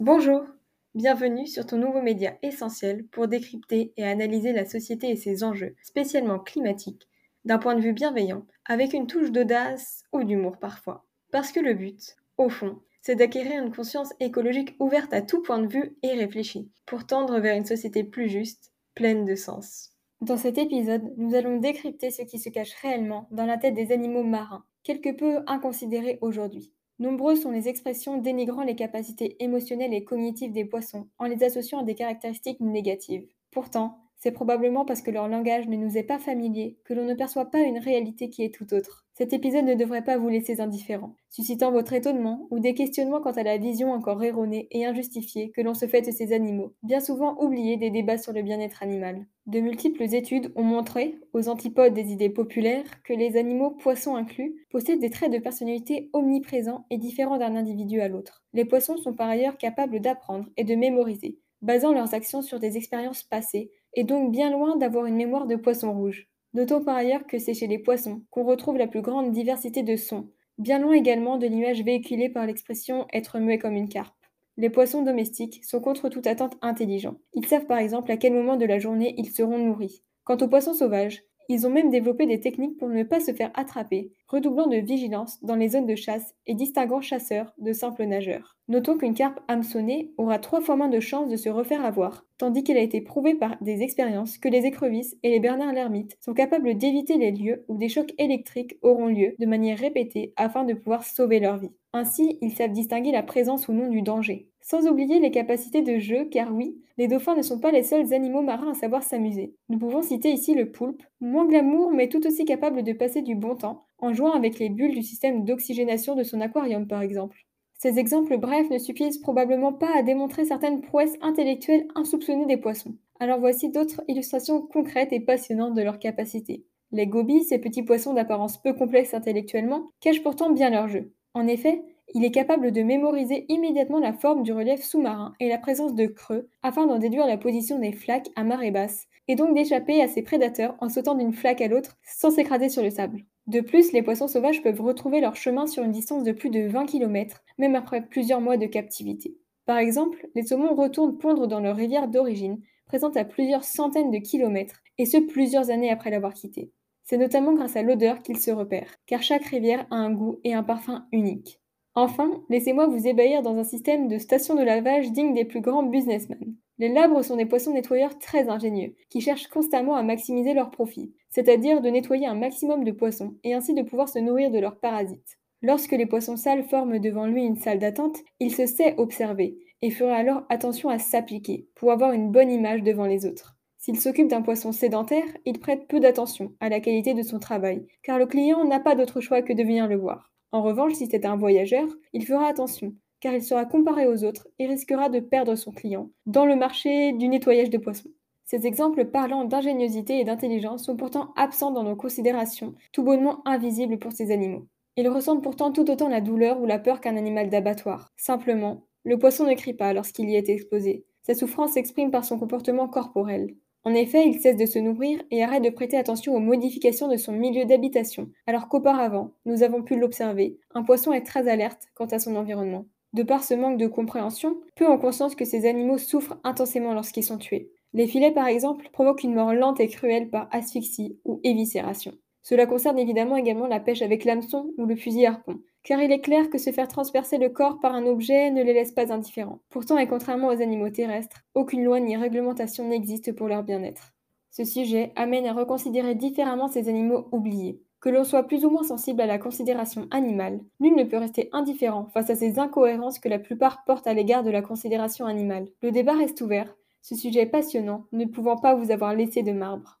Bonjour, bienvenue sur ton nouveau média essentiel pour décrypter et analyser la société et ses enjeux, spécialement climatiques, d'un point de vue bienveillant, avec une touche d'audace ou d'humour parfois. Parce que le but, au fond, c'est d'acquérir une conscience écologique ouverte à tout point de vue et réfléchie, pour tendre vers une société plus juste, pleine de sens. Dans cet épisode, nous allons décrypter ce qui se cache réellement dans la tête des animaux marins, quelque peu inconsidérés aujourd'hui. Nombreuses sont les expressions dénigrant les capacités émotionnelles et cognitives des poissons, en les associant à des caractéristiques négatives. Pourtant, c'est probablement parce que leur langage ne nous est pas familier que l'on ne perçoit pas une réalité qui est tout autre. Cet épisode ne devrait pas vous laisser indifférent, suscitant votre étonnement ou des questionnements quant à la vision encore erronée et injustifiée que l'on se fait de ces animaux, bien souvent oubliés des débats sur le bien-être animal. De multiples études ont montré, aux antipodes des idées populaires, que les animaux, poissons inclus, possèdent des traits de personnalité omniprésents et différents d'un individu à l'autre. Les poissons sont par ailleurs capables d'apprendre et de mémoriser, basant leurs actions sur des expériences passées, et donc bien loin d'avoir une mémoire de poisson rouge. Notons par ailleurs que c'est chez les poissons qu'on retrouve la plus grande diversité de sons, bien loin également de l'image véhiculée par l'expression être muet comme une carpe. Les poissons domestiques sont contre toute attente intelligents. Ils savent par exemple à quel moment de la journée ils seront nourris. Quant aux poissons sauvages, ils ont même développé des techniques pour ne pas se faire attraper, redoublant de vigilance dans les zones de chasse et distinguant chasseurs de simples nageurs. Notons qu'une carpe hameçonnée aura trois fois moins de chances de se refaire avoir, tandis qu'il a été prouvé par des expériences que les écrevisses et les bernards l'ermite sont capables d'éviter les lieux où des chocs électriques auront lieu de manière répétée afin de pouvoir sauver leur vie. Ainsi, ils savent distinguer la présence ou non du danger. Sans oublier les capacités de jeu, car oui, les dauphins ne sont pas les seuls animaux marins à savoir s'amuser. Nous pouvons citer ici le poulpe, moins glamour mais tout aussi capable de passer du bon temps, en jouant avec les bulles du système d'oxygénation de son aquarium par exemple. Ces exemples brefs ne suffisent probablement pas à démontrer certaines prouesses intellectuelles insoupçonnées des poissons. Alors voici d'autres illustrations concrètes et passionnantes de leurs capacités. Les gobies, ces petits poissons d'apparence peu complexe intellectuellement, cachent pourtant bien leur jeu. En effet, il est capable de mémoriser immédiatement la forme du relief sous-marin et la présence de creux afin d'en déduire la position des flaques à marée basse, et donc d'échapper à ses prédateurs en sautant d'une flaque à l'autre sans s'écraser sur le sable. De plus, les poissons sauvages peuvent retrouver leur chemin sur une distance de plus de 20 km, même après plusieurs mois de captivité. Par exemple, les saumons retournent pondre dans leur rivière d'origine, présente à plusieurs centaines de kilomètres, et ce plusieurs années après l'avoir quittée. C'est notamment grâce à l'odeur qu'ils se repèrent, car chaque rivière a un goût et un parfum unique. Enfin, laissez-moi vous ébahir dans un système de stations de lavage digne des plus grands businessmen. Les labres sont des poissons nettoyeurs très ingénieux, qui cherchent constamment à maximiser leurs profits, c'est-à-dire de nettoyer un maximum de poissons, et ainsi de pouvoir se nourrir de leurs parasites. Lorsque les poissons sales forment devant lui une salle d'attente, il se sait observer, et fera alors attention à s'appliquer, pour avoir une bonne image devant les autres. S'il s'occupe d'un poisson sédentaire, il prête peu d'attention à la qualité de son travail, car le client n'a pas d'autre choix que de venir le voir. En revanche, si c'est un voyageur, il fera attention, car il sera comparé aux autres et risquera de perdre son client dans le marché du nettoyage de poissons. Ces exemples parlant d'ingéniosité et d'intelligence sont pourtant absents dans nos considérations, tout bonnement invisibles pour ces animaux. Ils ressentent pourtant tout autant la douleur ou la peur qu'un animal d'abattoir. Simplement, le poisson ne crie pas lorsqu'il y est exposé. Sa souffrance s'exprime par son comportement corporel. En effet, il cesse de se nourrir et arrête de prêter attention aux modifications de son milieu d'habitation, alors qu'auparavant, nous avons pu l'observer, un poisson est très alerte quant à son environnement. De par ce manque de compréhension, peu ont conscience que ces animaux souffrent intensément lorsqu'ils sont tués. Les filets, par exemple, provoquent une mort lente et cruelle par asphyxie ou éviscération. Cela concerne évidemment également la pêche avec l'hameçon ou le fusil harpon, car il est clair que se faire transpercer le corps par un objet ne les laisse pas indifférents. Pourtant, et contrairement aux animaux terrestres, aucune loi ni réglementation n'existe pour leur bien-être. Ce sujet amène à reconsidérer différemment ces animaux oubliés. Que l'on soit plus ou moins sensible à la considération animale, nul ne peut rester indifférent face à ces incohérences que la plupart portent à l'égard de la considération animale. Le débat reste ouvert, ce sujet passionnant ne pouvant pas vous avoir laissé de marbre.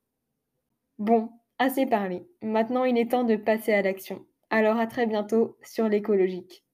Bon, assez parlé. Maintenant il est temps de passer à l'action. Alors à très bientôt sur l'écologique.